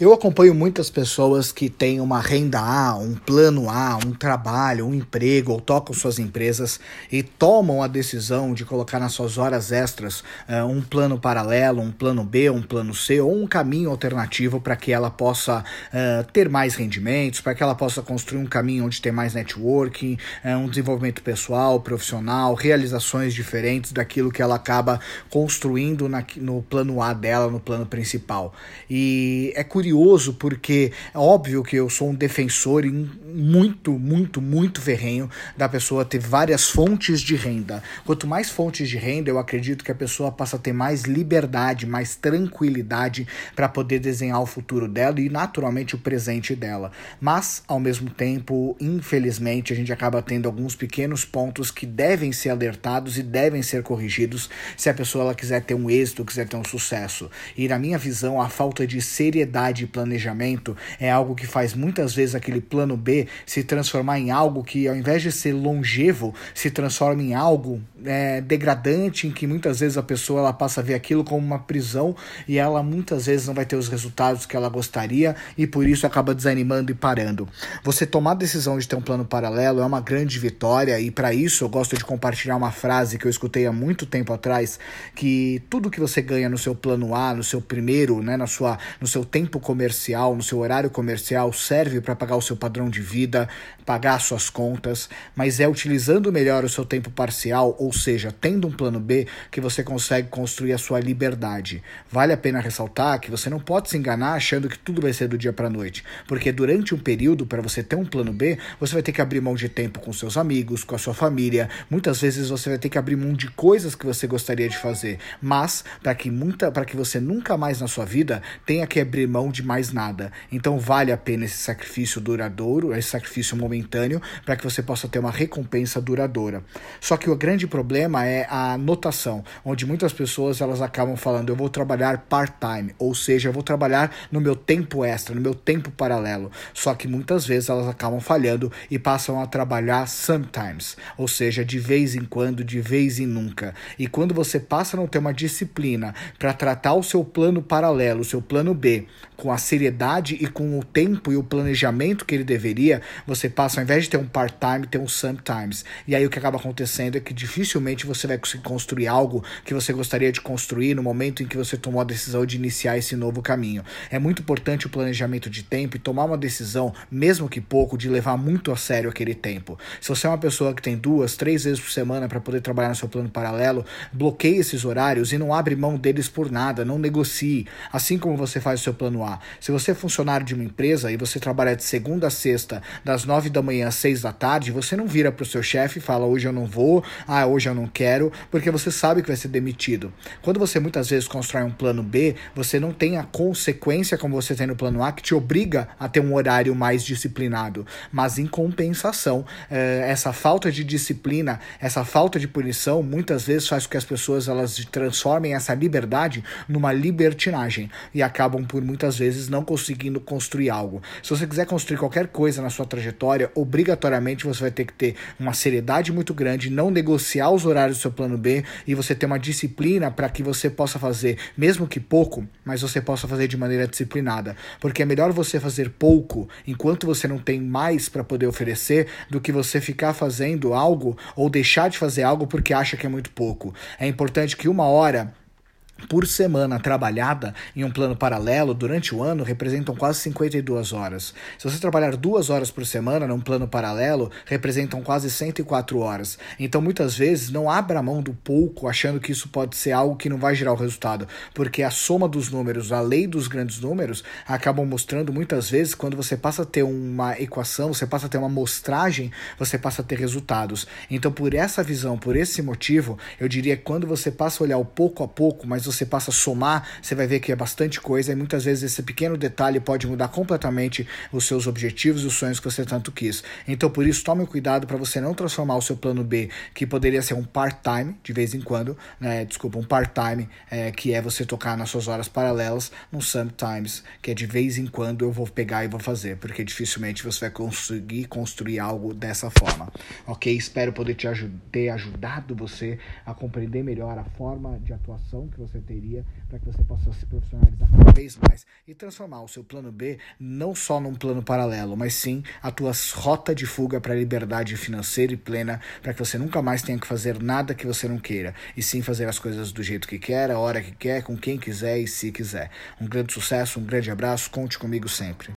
Eu acompanho muitas pessoas que têm uma renda A, um plano A, um trabalho, um emprego, ou tocam suas empresas e tomam a decisão de colocar nas suas horas extras uh, um plano paralelo, um plano B, um plano C ou um caminho alternativo para que ela possa uh, ter mais rendimentos, para que ela possa construir um caminho onde tem mais networking, uh, um desenvolvimento pessoal, profissional, realizações diferentes daquilo que ela acaba construindo na, no plano A dela, no plano principal. E é curioso curioso porque é óbvio que eu sou um defensor muito, muito, muito ferrenho da pessoa ter várias fontes de renda. Quanto mais fontes de renda, eu acredito que a pessoa passa a ter mais liberdade, mais tranquilidade para poder desenhar o futuro dela e naturalmente o presente dela. Mas, ao mesmo tempo, infelizmente, a gente acaba tendo alguns pequenos pontos que devem ser alertados e devem ser corrigidos se a pessoa ela quiser ter um êxito, quiser ter um sucesso. E na minha visão, a falta de seriedade de planejamento é algo que faz muitas vezes aquele plano B se transformar em algo que, ao invés de ser longevo, se transforma em algo é, degradante, em que muitas vezes a pessoa ela passa a ver aquilo como uma prisão e ela muitas vezes não vai ter os resultados que ela gostaria e por isso acaba desanimando e parando. Você tomar a decisão de ter um plano paralelo é uma grande vitória e para isso eu gosto de compartilhar uma frase que eu escutei há muito tempo atrás, que tudo que você ganha no seu plano A, no seu primeiro, né, na sua, no seu tempo comercial, no seu horário comercial, serve para pagar o seu padrão de vida, pagar suas contas, mas é utilizando melhor o seu tempo parcial, ou seja, tendo um plano B, que você consegue construir a sua liberdade. Vale a pena ressaltar que você não pode se enganar achando que tudo vai ser do dia para noite, porque durante um período, para você ter um plano B, você vai ter que abrir mão de tempo com seus amigos, com a sua família, muitas vezes você vai ter que abrir mão de coisas que você gostaria de fazer, mas para que muita, para que você nunca mais na sua vida tenha que abrir mão de mais nada. Então vale a pena esse sacrifício duradouro, esse sacrifício momentâneo, para que você possa ter uma recompensa duradoura. Só que o grande problema é a notação, onde muitas pessoas elas acabam falando eu vou trabalhar part-time, ou seja, eu vou trabalhar no meu tempo extra, no meu tempo paralelo. Só que muitas vezes elas acabam falhando e passam a trabalhar sometimes, ou seja, de vez em quando, de vez em nunca. E quando você passa a não ter uma disciplina para tratar o seu plano paralelo, o seu plano B, com a seriedade e com o tempo e o planejamento que ele deveria, você passa, ao invés de ter um part-time, ter um sometimes. E aí o que acaba acontecendo é que dificilmente você vai conseguir construir algo que você gostaria de construir no momento em que você tomou a decisão de iniciar esse novo caminho. É muito importante o planejamento de tempo e tomar uma decisão, mesmo que pouco, de levar muito a sério aquele tempo. Se você é uma pessoa que tem duas, três vezes por semana para poder trabalhar no seu plano paralelo, bloqueie esses horários e não abre mão deles por nada, não negocie. Assim como você faz o seu plano A. Se você é funcionário de uma empresa e você trabalha de segunda a sexta, das nove da manhã às seis da tarde, você não vira para o seu chefe e fala hoje eu não vou, ah, hoje eu não quero, porque você sabe que vai ser demitido. Quando você muitas vezes constrói um plano B, você não tem a consequência como você tem no plano A que te obriga a ter um horário mais disciplinado. Mas em compensação, eh, essa falta de disciplina, essa falta de punição, muitas vezes faz com que as pessoas elas transformem essa liberdade numa libertinagem e acabam por muitas vezes não conseguindo construir algo. Se você quiser construir qualquer coisa na sua trajetória, obrigatoriamente você vai ter que ter uma seriedade muito grande, não negociar os horários do seu plano B e você ter uma disciplina para que você possa fazer, mesmo que pouco, mas você possa fazer de maneira disciplinada. Porque é melhor você fazer pouco enquanto você não tem mais para poder oferecer do que você ficar fazendo algo ou deixar de fazer algo porque acha que é muito pouco. É importante que uma hora por semana trabalhada em um plano paralelo durante o ano representam quase 52 horas. Se você trabalhar duas horas por semana num plano paralelo, representam quase 104 horas. Então, muitas vezes, não abra mão do pouco achando que isso pode ser algo que não vai gerar o resultado, porque a soma dos números, a lei dos grandes números, acabam mostrando muitas vezes quando você passa a ter uma equação, você passa a ter uma mostragem, você passa a ter resultados. Então, por essa visão, por esse motivo, eu diria que quando você passa a olhar o pouco a pouco, mas você passa a somar, você vai ver que é bastante coisa e muitas vezes esse pequeno detalhe pode mudar completamente os seus objetivos e os sonhos que você tanto quis. Então, por isso, tome cuidado para você não transformar o seu plano B, que poderia ser um part-time, de vez em quando, né? desculpa, um part-time, é, que é você tocar nas suas horas paralelas, num sometimes, que é de vez em quando eu vou pegar e vou fazer, porque dificilmente você vai conseguir construir algo dessa forma. Ok? Espero poder te ajud ter ajudado você a compreender melhor a forma de atuação que você para que você possa se profissionalizar cada vez mais e transformar o seu plano B não só num plano paralelo, mas sim a tua rota de fuga para a liberdade financeira e plena, para que você nunca mais tenha que fazer nada que você não queira, e sim fazer as coisas do jeito que quer, a hora que quer, com quem quiser e se quiser. Um grande sucesso, um grande abraço, conte comigo sempre.